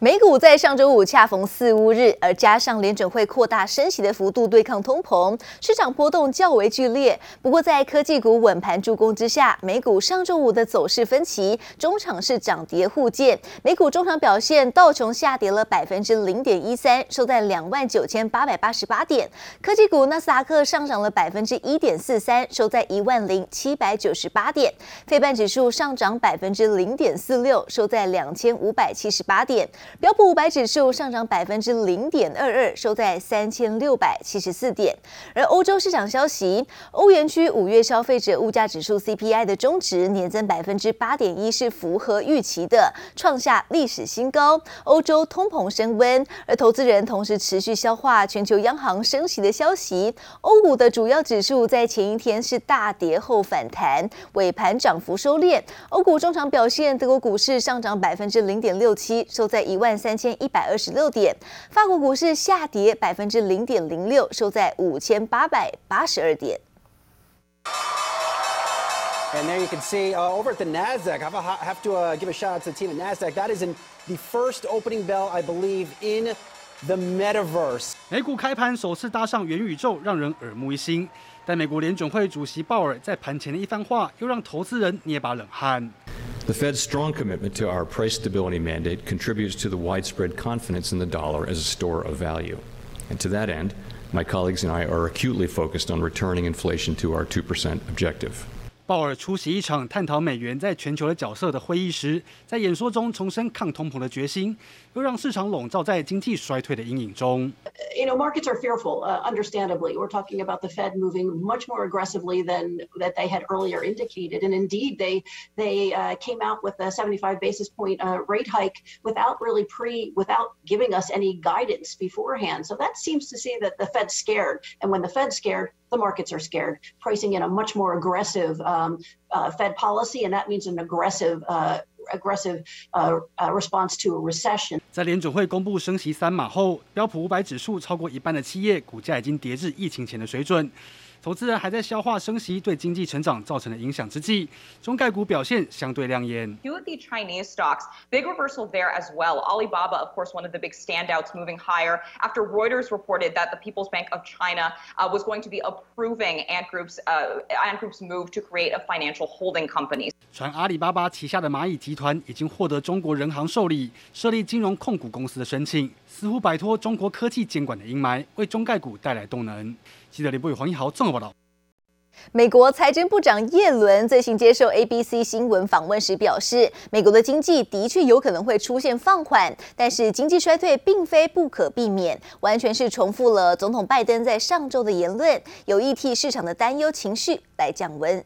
美股在上周五恰逢四巫日，而加上联准会扩大升息的幅度对抗通膨，市场波动较为剧烈。不过，在科技股稳盘助攻之下，美股上周五的走势分歧，中场是涨跌互见。美股中场表现，道琼下跌了百分之零点一三，收在两万九千八百八十八点；科技股纳斯达克上涨了百分之一点四三，收在一万零七百九十八点；费半指数上涨百分之零点四六，收在两千五百七十八点。标普五百指数上涨百分之零点二二，收在三千六百七十四点。而欧洲市场消息，欧元区五月消费者物价指数 CPI 的终值年增百分之八点一，是符合预期的，创下历史新高。欧洲通膨升温，而投资人同时持续消化全球央行升息的消息。欧股的主要指数在前一天是大跌后反弹，尾盘涨幅收敛。欧股中场表现，德国股市上涨百分之零点六七，收在一万三千一百二十六点，法国股市下跌百分之零点零六，收在五千八百八十二点。And there you can see uh, over at the Nasdaq. I have to uh, give a shout out to the team at Nasdaq. That is in the first opening bell, I believe, in the metaverse. 美股开盘首次搭上元宇宙，让人耳目一新。但美国联准会主席鲍尔在盘前的一番话，又让投资人捏把冷汗。The Fed's strong commitment to our price stability mandate contributes to the widespread confidence in the dollar as a store of value. And to that end, my colleagues and I are acutely focused on returning inflation to our 2% objective. 鲍尔出席一场探讨美元在全球的角色的会议时，在演说中重申抗通膨的决心，又让市场笼罩在经济衰退的阴影中。 You know, markets are fearful, uh, understandably. We're talking about the Fed moving much more aggressively than that they had earlier indicated, and indeed, they they uh, came out with a 75 basis point uh, rate hike without really pre without giving us any guidance beforehand. So that seems to say that the Fed's scared, and when the Fed's scared, the markets are scared, pricing in a much more aggressive um, uh, Fed policy, and that means an aggressive. Aggressive uh, uh, response to a recession. 在联准会公布升息三码后，标普五百指数超过一半的企业股价已经跌至疫情前的水准。投资人还在消化升息对经济成长造成的影响之际，中概股表现相对亮眼。Of the Chinese stocks, big reversal there as well. Alibaba, of course, one of the big standouts moving higher after Reuters reported that the People's Bank of China uh, was going to be approving Ant Group's, uh, Ant Group's move to create a financial holding company. 传阿里巴巴旗下的蚂蚁集团已经获得中国人行受理设立金融控股公司的申请，似乎摆脱中国科技监管的阴霾，为中概股带来动能。记者李博宇、黄一豪综合报道。美国财政部长耶伦最新接受 ABC 新闻访问时表示，美国的经济的确有可能会出现放缓，但是经济衰退并非不可避免，完全是重复了总统拜登在上周的言论，有意替市场的担忧情绪来降温。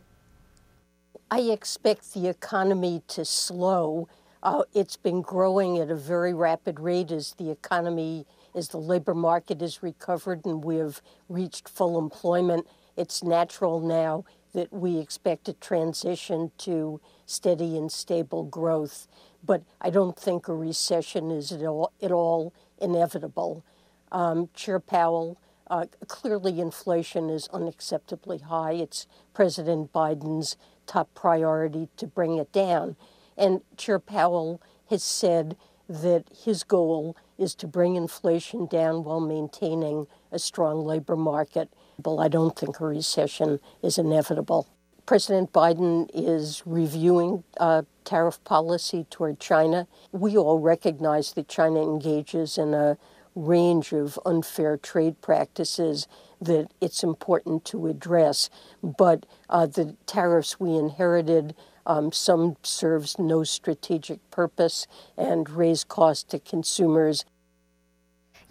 I expect the economy to slow. Uh, it's been growing at a very rapid rate as the economy, as the labor market is recovered and we have reached full employment. It's natural now that we expect a transition to steady and stable growth. But I don't think a recession is at all, at all inevitable. Um, Chair Powell, uh, clearly inflation is unacceptably high. It's President Biden's top priority to bring it down. And Chair Powell has said that his goal is to bring inflation down while maintaining a strong labor market. But I don't think a recession is inevitable. President Biden is reviewing uh, tariff policy toward China. We all recognize that China engages in a range of unfair trade practices that it's important to address. But uh, the tariffs we inherited, um, some serves no strategic purpose and raise costs to consumers.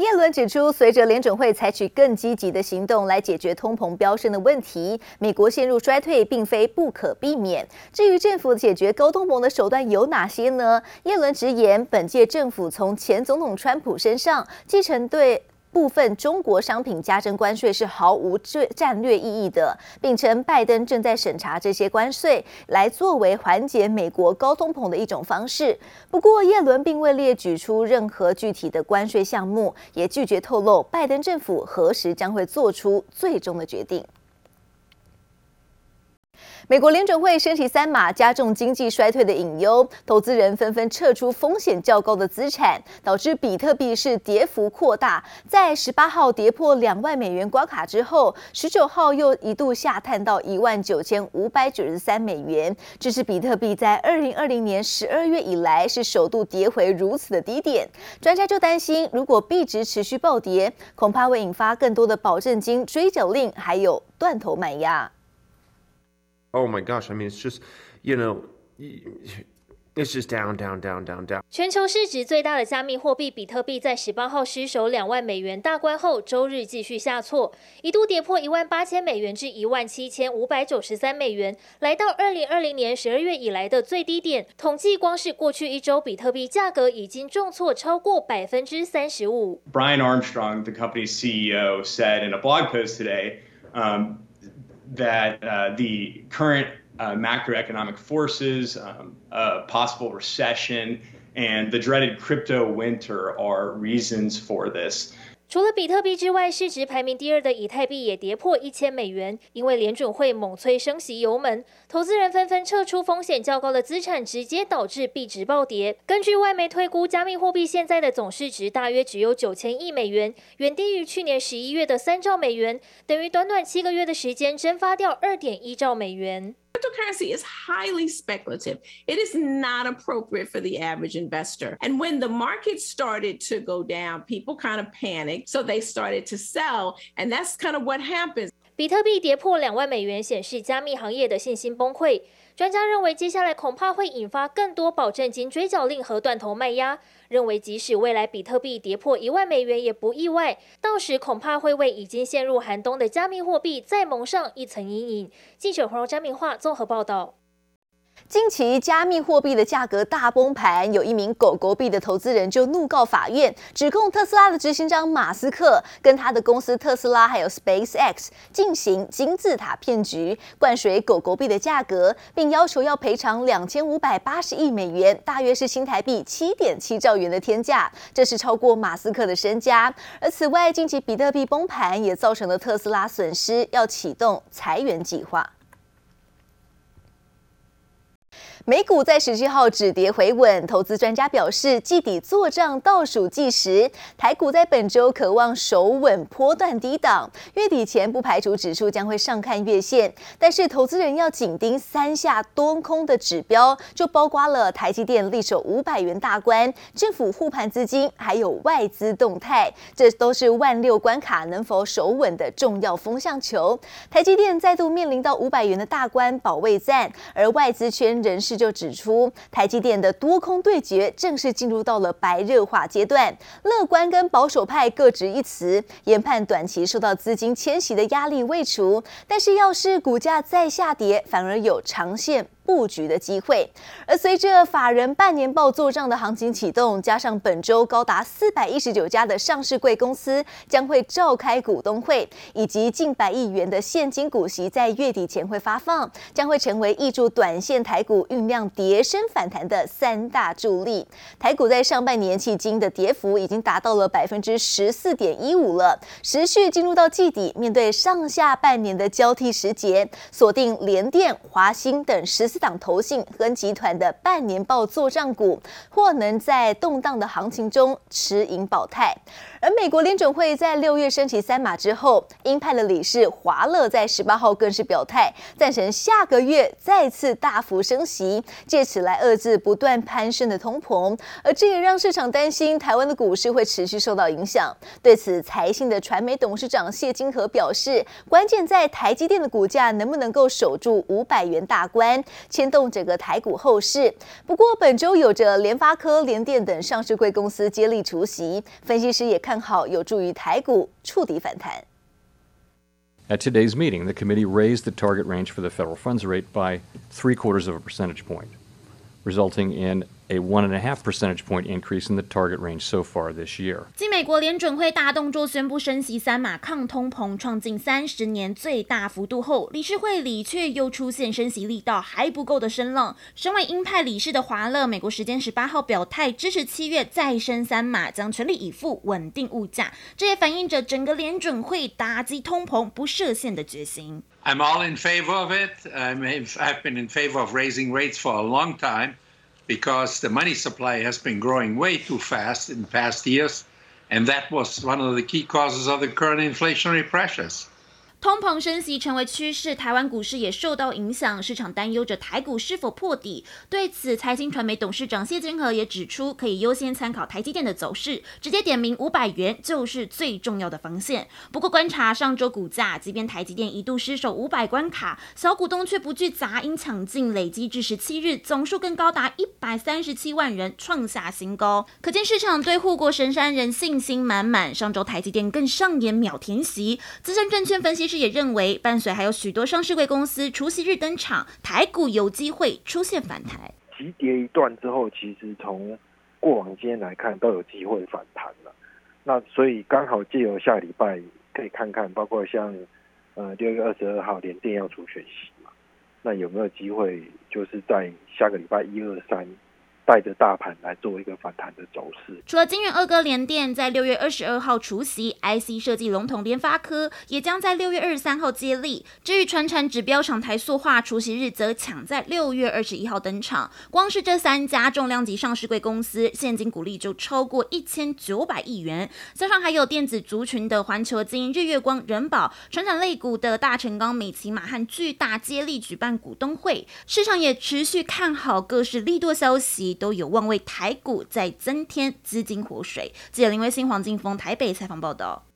耶伦指出，随着联准会采取更积极的行动来解决通膨飙升的问题，美国陷入衰退并非不可避免。至于政府解决高通膨的手段有哪些呢？耶伦直言，本届政府从前总统川普身上继承对。部分中国商品加征关税是毫无战战略意义的，并称拜登正在审查这些关税，来作为缓解美国高通膨的一种方式。不过，耶伦并未列举出任何具体的关税项目，也拒绝透露拜登政府何时将会做出最终的决定。美国联准会升息三码，加重经济衰退的隐忧，投资人纷纷撤出风险较高的资产，导致比特币是跌幅扩大。在十八号跌破两万美元关卡之后，十九号又一度下探到一万九千五百九十三美元，这是比特币在二零二零年十二月以来是首度跌回如此的低点。专家就担心，如果币值持续暴跌，恐怕会引发更多的保证金追缴令，还有断头卖压。Oh my gosh, I mean, it's just, you know, it's just down, down, down, down, down. 全球市值最大的加密货币比特币在十八号失守两万美元大关后，周日继续下挫，一度跌破一万八千美元至一万七千五百九十三美元，来到二零二零年十二月以来的最低点。统计光是过去一周，比特币价格已经重挫超过百分之三十五。Brian Armstrong, the company's CEO, said in a blog post today, um, that uh, the current uh, macroeconomic forces, um, a possible recession, and the dreaded crypto winter are reasons for this. 除了比特币之外，市值排名第二的以太币也跌破一千美元，因为联准会猛催升息油门，投资人纷纷撤出风险较高的资产，直接导致币值暴跌。根据外媒推估，加密货币现在的总市值大约只有九千亿美元，远低于去年十一月的三兆美元，等于短短七个月的时间蒸发掉二点一兆美元。Cryptocurrency is highly speculative. It is not appropriate for the average investor. And when the market started to go down, people kind of panicked, so they started to sell, and that's kind of what happens. 比特币跌破两万美元，显示加密行业的信心崩溃。 专家认为，接下来恐怕会引发更多保证金追缴令和断头卖压。认为，即使未来比特币跌破一万美元也不意外，到时恐怕会为已经陷入寒冬的加密货币再蒙上一层阴影。记者黄柔张明化综合报道。近期加密货币的价格大崩盘，有一名狗狗币的投资人就怒告法院，指控特斯拉的执行长马斯克跟他的公司特斯拉还有 SpaceX 进行金字塔骗局，灌水狗狗币的价格，并要求要赔偿两千五百八十亿美元，大约是新台币七点七兆元的天价，这是超过马斯克的身家。而此外，近期比特币崩盘也造成了特斯拉损失，要启动裁员计划。美股在十七号止跌回稳，投资专家表示，季底做账倒数计时，台股在本周渴望守稳波段低档，月底前不排除指数将会上看月线，但是投资人要紧盯三下多空的指标，就包括了台积电力守五百元大关、政府护盘资金，还有外资动态，这都是万六关卡能否守稳的重要风向球。台积电再度面临到五百元的大关保卫战，而外资圈人士。就指出，台积电的多空对决正式进入到了白热化阶段，乐观跟保守派各执一词，研判短期受到资金迁徙的压力未除，但是要是股价再下跌，反而有长线。布局的机会，而随着法人半年报做账的行情启动，加上本周高达四百一十九家的上市柜公司将会召开股东会，以及近百亿元的现金股息在月底前会发放，将会成为挹注短线台股酝酿跌升反弹的三大助力。台股在上半年迄今的跌幅已经达到了百分之十四点一五了，持续进入到季底，面对上下半年的交替时节，锁定联电、华兴等十。四档投信跟集团的半年报作帐股，或能在动荡的行情中持盈保泰。而美国联准会在六月升息三码之后，鹰派的理事华勒在十八号更是表态，赞成下个月再次大幅升息，借此来遏制不断攀升的通膨。而这也让市场担心台湾的股市会持续受到影响。对此，财信的传媒董事长谢金河表示，关键在台积电的股价能不能够守住五百元大关。牵动整个台股后市。不过本周有着联发科、联电等上市贵公司接力出席，分析师也看好有助于台股触底反弹。At today's meeting, the committee raised the target range for the federal funds rate by three quarters of a percentage point, resulting in a one and a half percentage point increase in the target range so far this year. 继美国联准会大动作宣布升息三码抗通膨，创近三十年最大幅度后，理事会里却又出现升息力道还不够的声浪。身为鹰派理事的华勒，美国时间十八号表态支持七月再升三码，将全力以赴稳定物价。这也反映着整个联准会打击通膨不设限的决心。I'm all in favor of it. I'm, I've been in favor of raising rates for a long time because the money supply has been growing way too fast in past years, and that was one of the key causes of the current inflationary pressures. 通膨升息成为趋势，台湾股市也受到影响，市场担忧着台股是否破底。对此，财经传媒董事长谢金河也指出，可以优先参考台积电的走势，直接点名五百元就是最重要的防线。不过，观察上周股价，即便台积电一度失守五百关卡，小股东却不惧杂音抢进，累积至十七日总数更高达一百三十七万人，创下新高。可见市场对护国神山人信心满满。上周台积电更上演秒填席，资深证券分析。也认为，伴随还有许多上市柜公司除夕日登场，台股有机会出现反弹。急跌一段之后，其实从过往经验来看，都有机会反弹了。那所以刚好借由下礼拜可以看看，包括像呃六月二十二号联电要出权息嘛，那有没有机会就是在下个礼拜一二三？带着大盘来做一个反弹的走势。除了晶圆二哥联电在六月二十二号除夕，IC 设计龙头联发科也将在六月二十三号接力。至于传产指标厂台塑化除夕日则抢在六月二十一号登场。光是这三家重量级上市柜公司，现金股利就超过一千九百亿元。加上还有电子族群的环球晶、日月光、人保，传产类股的大成钢、美琪马和巨大接力举办股东会，市场也持续看好各式利多消息。都有望为台股再增添资金活水。记者林威新、黄金峰台北采访报道。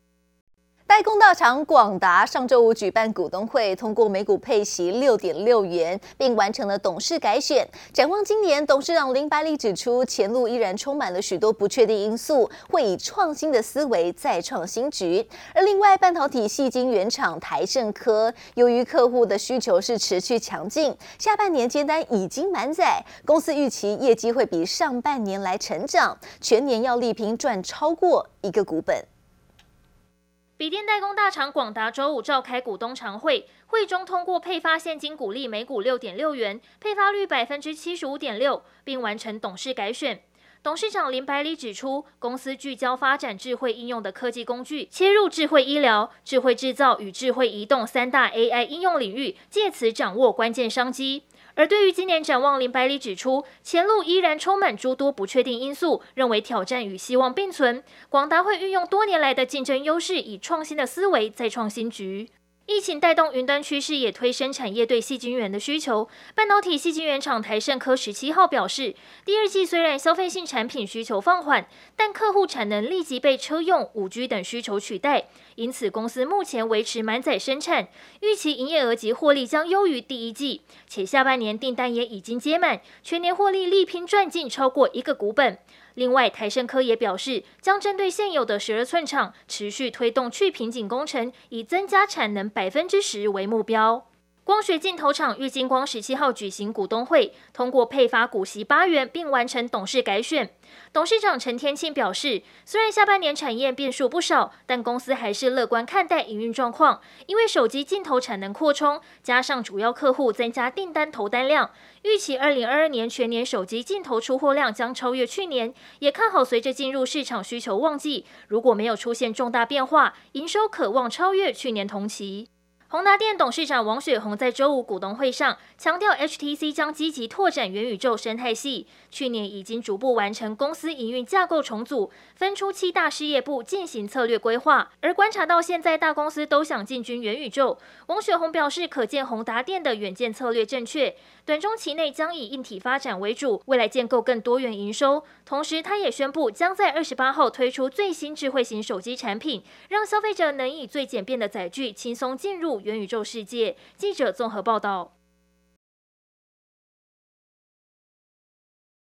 代工大厂广达上周五举办股东会，通过每股配息六点六元，并完成了董事改选。展望今年，董事长林百里指出，前路依然充满了许多不确定因素，会以创新的思维再创新局。而另外，半导体矽晶圆厂台盛科，由于客户的需求是持续强劲，下半年接单已经满载，公司预期业绩会比上半年来成长，全年要力拼赚超过一个股本。笔电代工大厂广达周五召开股东常会，会中通过配发现金股利每股六点六元，配发率百分之七十五点六，并完成董事改选。董事长林百里指出，公司聚焦发展智慧应用的科技工具，切入智慧医疗、智慧制造与智慧移动三大 AI 应用领域，借此掌握关键商机。而对于今年展望，林百里指出，前路依然充满诸多不确定因素，认为挑战与希望并存。广达会运用多年来的竞争优势，以创新的思维再创新局。疫情带动云端趋势，也推升产业对细晶圆的需求。半导体细晶圆厂台盛科十七号表示，第二季虽然消费性产品需求放缓，但客户产能立即被车用、五 G 等需求取代，因此公司目前维持满载生产，预期营业额及获利将优于第一季，且下半年订单也已经接满，全年获利力拼赚进超过一个股本。另外，台盛科也表示，将针对现有的十二寸厂，持续推动去瓶颈工程，以增加产能百分之十为目标。光学镜头厂玉晶光十七号举行股东会，通过配发股息八元，并完成董事改选。董事长陈天庆表示，虽然下半年产业变数不少，但公司还是乐观看待营运状况，因为手机镜头产能扩充，加上主要客户增加订单投单量，预期二零二二年全年手机镜头出货量将超越去年，也看好随着进入市场需求旺季，如果没有出现重大变化，营收可望超越去年同期。宏达电董事长王雪红在周五股东会上强调，HTC 将积极拓展元宇宙生态系。去年已经逐步完成公司营运架构重组，分出七大事业部进行策略规划。而观察到现在大公司都想进军元宇宙，王雪红表示，可见宏达电的远见策略正确，短中期内将以硬体发展为主，未来建构更多元营收。同时，他也宣布将在二十八号推出最新智慧型手机产品，让消费者能以最简便的载具轻松进入元宇宙世界。记者综合报道。